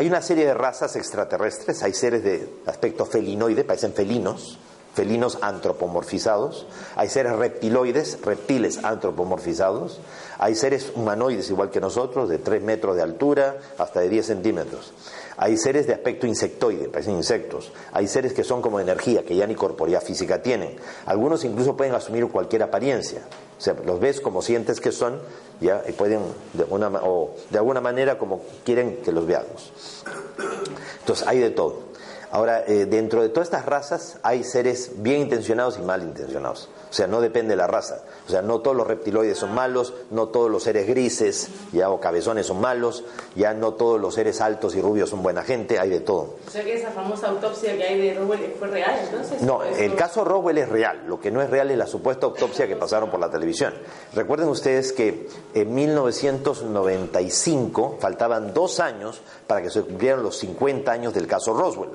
Hay una serie de razas extraterrestres, hay seres de aspecto felinoide, parecen felinos, felinos antropomorfizados, hay seres reptiloides, reptiles antropomorfizados, hay seres humanoides igual que nosotros, de 3 metros de altura hasta de 10 centímetros. Hay seres de aspecto insectoide, parecen insectos. Hay seres que son como energía, que ya ni corporeidad física tienen. Algunos incluso pueden asumir cualquier apariencia. O sea, los ves como sientes que son, ya y pueden de o de alguna manera como quieren que los veamos. Entonces hay de todo. Ahora, eh, dentro de todas estas razas hay seres bien intencionados y mal intencionados. O sea, no depende de la raza. O sea, no todos los reptiloides son malos, no todos los seres grises ya o cabezones son malos, ya no todos los seres altos y rubios son buena gente, hay de todo. O sea que esa famosa autopsia que hay de Roswell fue real, entonces. No, el caso Roswell es real. Lo que no es real es la supuesta autopsia que pasaron por la televisión. Recuerden ustedes que en 1995 faltaban dos años para que se cumplieran los 50 años del caso Roswell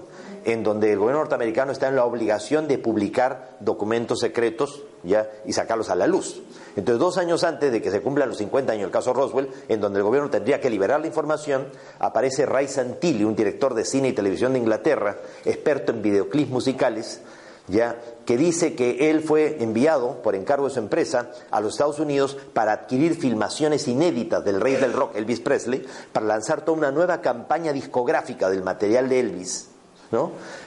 en donde el gobierno norteamericano está en la obligación de publicar documentos secretos ya y sacarlos a la luz. Entonces, dos años antes de que se cumplan los 50 años del caso Roswell, en donde el gobierno tendría que liberar la información, aparece Ray Santilli, un director de cine y televisión de Inglaterra, experto en videoclips musicales, ya que dice que él fue enviado por encargo de su empresa a los Estados Unidos para adquirir filmaciones inéditas del rey del rock, Elvis Presley, para lanzar toda una nueva campaña discográfica del material de Elvis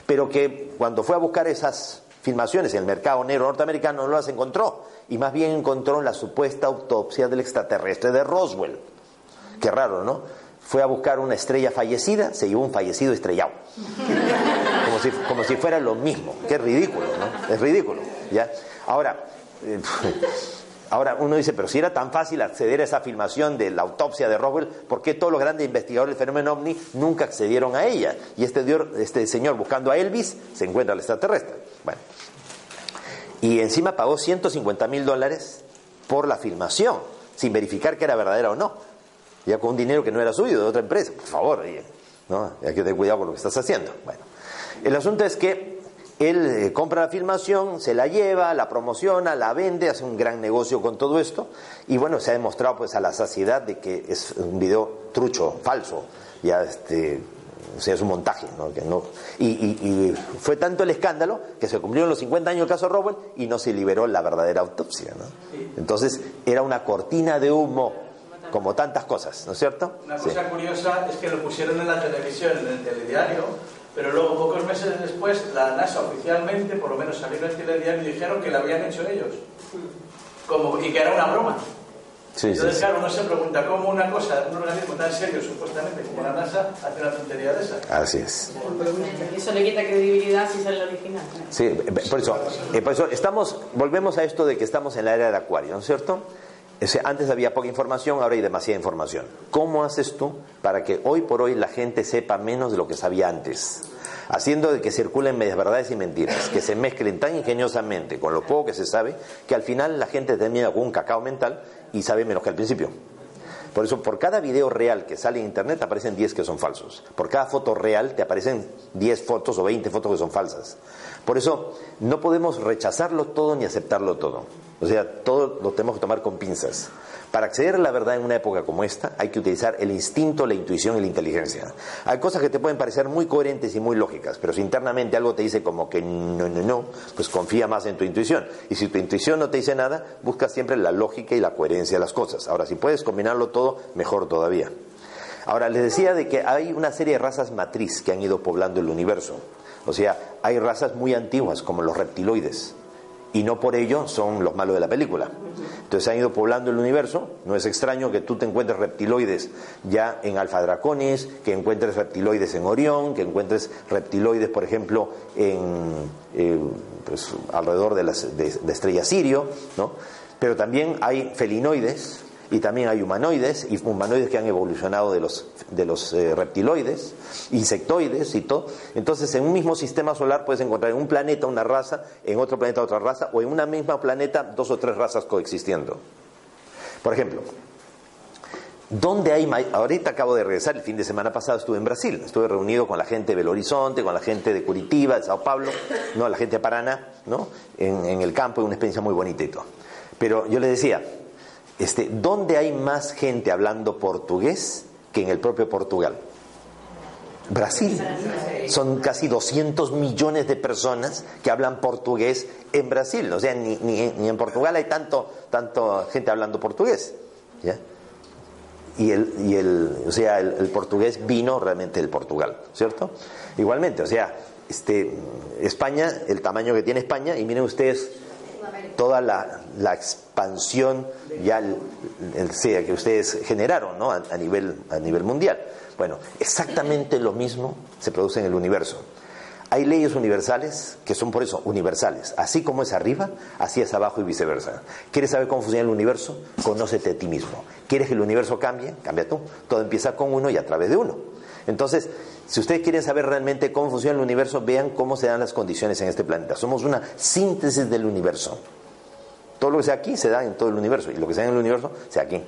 Pero que cuando fue a buscar esas filmaciones en el mercado negro norteamericano no las encontró y más bien encontró la supuesta autopsia del extraterrestre de Roswell. Qué raro, ¿no? Fue a buscar una estrella fallecida, se llevó un fallecido estrellado. Como si, como si fuera lo mismo. Qué ridículo, ¿no? Es ridículo, ¿ya? Ahora, eh, Ahora uno dice, pero si era tan fácil acceder a esa filmación de la autopsia de Roswell, ¿por qué todos los grandes investigadores del fenómeno ovni nunca accedieron a ella? Y este, este señor buscando a Elvis se encuentra al extraterrestre. Bueno. Y encima pagó 150 mil dólares por la filmación, sin verificar que era verdadera o no. Ya con un dinero que no era suyo, de otra empresa. Por favor, ¿no? hay que tener cuidado con lo que estás haciendo. Bueno. El asunto es que él eh, compra la filmación, se la lleva, la promociona, la vende, hace un gran negocio con todo esto y bueno, se ha demostrado pues a la saciedad de que es un video trucho, falso, ya este, o sea, es un montaje, ¿no? Que no y, fue tanto el escándalo que se cumplieron los 50 años del caso Rowell y no se liberó la verdadera autopsia, ¿no? Entonces era una cortina de humo como tantas cosas, ¿no es cierto? Una cosa curiosa es que lo pusieron en la televisión, en el telediario, pero luego, pocos meses después, la NASA oficialmente, por lo menos salió en el telediario y dijeron que la habían hecho ellos. Como, y que era una broma. Entonces, claro, uno se pregunta cómo una cosa, un organismo tan serio, supuestamente, como la NASA, hace una tontería de esa. Así es. Eso le quita credibilidad si sale el original. Sí, por eso, eh, por eso estamos, volvemos a esto de que estamos en la era de Acuario, ¿no es cierto? Antes había poca información, ahora hay demasiada información. ¿Cómo haces tú para que hoy por hoy la gente sepa menos de lo que sabía antes? Haciendo de que circulen medias verdades y mentiras, que se mezclen tan ingeniosamente con lo poco que se sabe, que al final la gente termina con un cacao mental y sabe menos que al principio. Por eso, por cada video real que sale en internet aparecen 10 que son falsos. Por cada foto real te aparecen 10 fotos o 20 fotos que son falsas. Por eso, no podemos rechazarlo todo ni aceptarlo todo. O sea, todo lo tenemos que tomar con pinzas. Para acceder a la verdad en una época como esta, hay que utilizar el instinto, la intuición y la inteligencia. Hay cosas que te pueden parecer muy coherentes y muy lógicas, pero si internamente algo te dice como que no, no, no, pues confía más en tu intuición. Y si tu intuición no te dice nada, busca siempre la lógica y la coherencia de las cosas. Ahora, si puedes combinarlo todo, mejor todavía. Ahora, les decía de que hay una serie de razas matriz que han ido poblando el universo. O sea, hay razas muy antiguas, como los reptiloides, y no por ello son los malos de la película. Entonces han ido poblando el universo, no es extraño que tú te encuentres reptiloides ya en Alfa Draconis, que encuentres reptiloides en Orión, que encuentres reptiloides, por ejemplo, en, eh, pues, alrededor de, las, de estrella Sirio, ¿no? Pero también hay felinoides, y también hay humanoides, y humanoides que han evolucionado de los, de los eh, reptiloides, insectoides y todo. Entonces, en un mismo sistema solar puedes encontrar en un planeta una raza, en otro planeta otra raza, o en una misma planeta dos o tres razas coexistiendo. Por ejemplo, ¿Dónde hay Ahorita acabo de regresar, el fin de semana pasado estuve en Brasil, estuve reunido con la gente de Belo Horizonte, con la gente de Curitiba, de Sao Paulo, no, la gente de Paraná, ¿no? En, el campo, una experiencia muy bonita y todo. Pero yo les decía, este, ¿dónde hay más gente hablando portugués que en el propio Portugal? Brasil. Son casi 200 millones de personas que hablan portugués en Brasil. O sea, ni, ni, en Portugal hay tanto, tanto gente hablando portugués. Y, el, y el, o sea, el, portugués vino realmente del Portugal, ¿cierto? Igualmente, o sea, este, España, el tamaño que tiene España, y miren ustedes toda la, expansión ya que ustedes generaron ¿no? a, a, nivel, a nivel mundial. Bueno, exactamente lo mismo se produce en el universo. Hay leyes universales que son por eso universales. Así como es arriba, así es abajo y viceversa. ¿Quieres saber cómo funciona el universo? Conócete a ti mismo. ¿Quieres que el universo cambie? Cambia tú. Todo empieza con uno y a través de uno. Entonces, si ustedes quieren saber realmente cómo funciona el universo, vean cómo se dan las condiciones en este planeta. Somos una síntesis del universo. Todo lo que sea aquí se da en todo el universo y lo que sea en el universo sea aquí.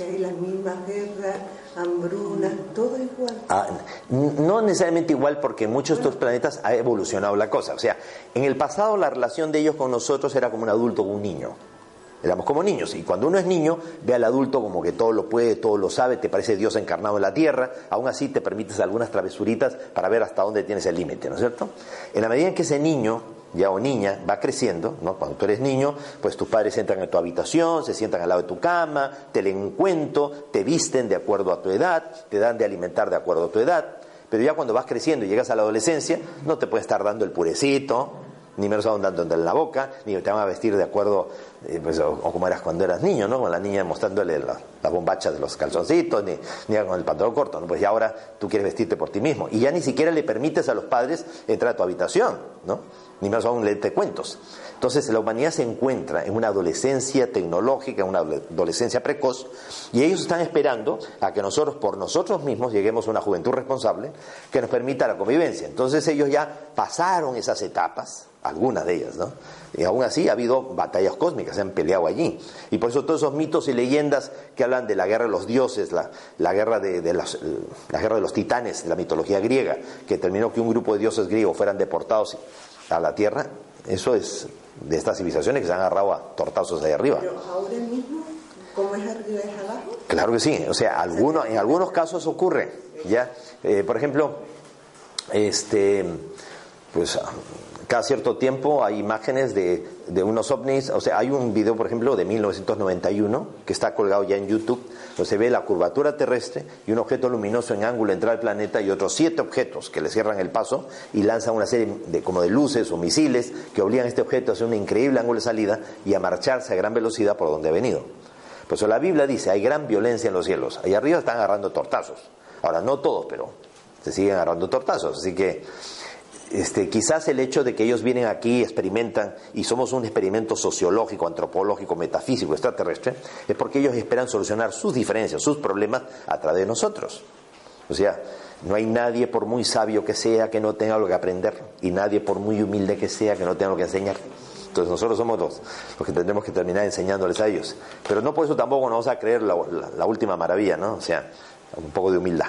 Hay las mismas guerras, hambrunas, todo igual. Ah, no necesariamente igual porque en muchos de estos planetas ha evolucionado la cosa. O sea, en el pasado la relación de ellos con nosotros era como un adulto con un niño. Éramos como niños y cuando uno es niño ve al adulto como que todo lo puede, todo lo sabe, te parece Dios encarnado en la tierra, aún así te permites algunas travesuritas para ver hasta dónde tienes el límite, ¿no es cierto? En la medida en que ese niño ya o niña va creciendo, ¿no? Cuando tú eres niño, pues tus padres entran en tu habitación, se sientan al lado de tu cama, te leen un cuento, te visten de acuerdo a tu edad, te dan de alimentar de acuerdo a tu edad. Pero ya cuando vas creciendo y llegas a la adolescencia, no te puede estar dando el purecito, ni menos aún dándote en la boca, ni te van a vestir de acuerdo, eh, pues, o, como eras cuando eras niño, ¿no? Con la niña mostrándole la, la bombacha de los calzoncitos, ni, ni, con el pantalón corto, ¿no? Pues ya ahora tú quieres vestirte por ti mismo. Y ya ni siquiera le permites a los padres entrar a tu habitación, ¿no? Ni menos aún leerte cuentos. Entonces la humanidad se encuentra en una adolescencia tecnológica, en una adolescencia precoz, y ellos están esperando a que nosotros, por nosotros mismos, lleguemos a una juventud responsable que nos permita la convivencia. Entonces ellos ya pasaron esas etapas, algunas de ellas, ¿no? Y aún así ha habido batallas cósmicas, se han peleado allí. Y por eso todos esos mitos y leyendas que hablan de la guerra de los dioses, la, guerra, de, de la guerra de los titanes, la mitología griega, que terminó que un grupo de dioses griegos fueran deportados a la tierra, eso es de estas civilizaciones que se han agarrado a tortazos ahí arriba. Pero ahora mismo, ¿cómo es arriba es abajo? Claro que sí, o sea, algunos, en algunos casos ocurre, ya, eh, por ejemplo, este, pues cada cierto tiempo hay imágenes de, de, unos ovnis, o sea, hay un video, por ejemplo, de 1991 que está colgado ya en YouTube, donde se ve la curvatura terrestre y un objeto luminoso en ángulo entrar al planeta y otros siete objetos que le cierran el paso y lanzan una serie de como de luces o misiles que obligan a este objeto a hacer un increíble ángulo de salida y a marcharse a gran velocidad por donde ha venido. Por eso la Biblia dice, hay gran violencia en los cielos. Ahí arriba están agarrando tortazos. Ahora, no todos, pero se siguen agarrando tortazos. Así que este, quizás el hecho de que ellos vienen aquí, experimentan, y somos un experimento sociológico, antropológico, metafísico, extraterrestre, es porque ellos esperan solucionar sus diferencias, sus problemas a través de nosotros. O sea, no hay nadie, por muy sabio que sea, que no tenga algo que aprender, y nadie, por muy humilde que sea, que no tenga algo que enseñar. Entonces nosotros somos los, los que tendremos que terminar enseñándoles a ellos. Pero no por eso tampoco nos vamos a creer la, la última maravilla, ¿no? O sea, un poco de humildad.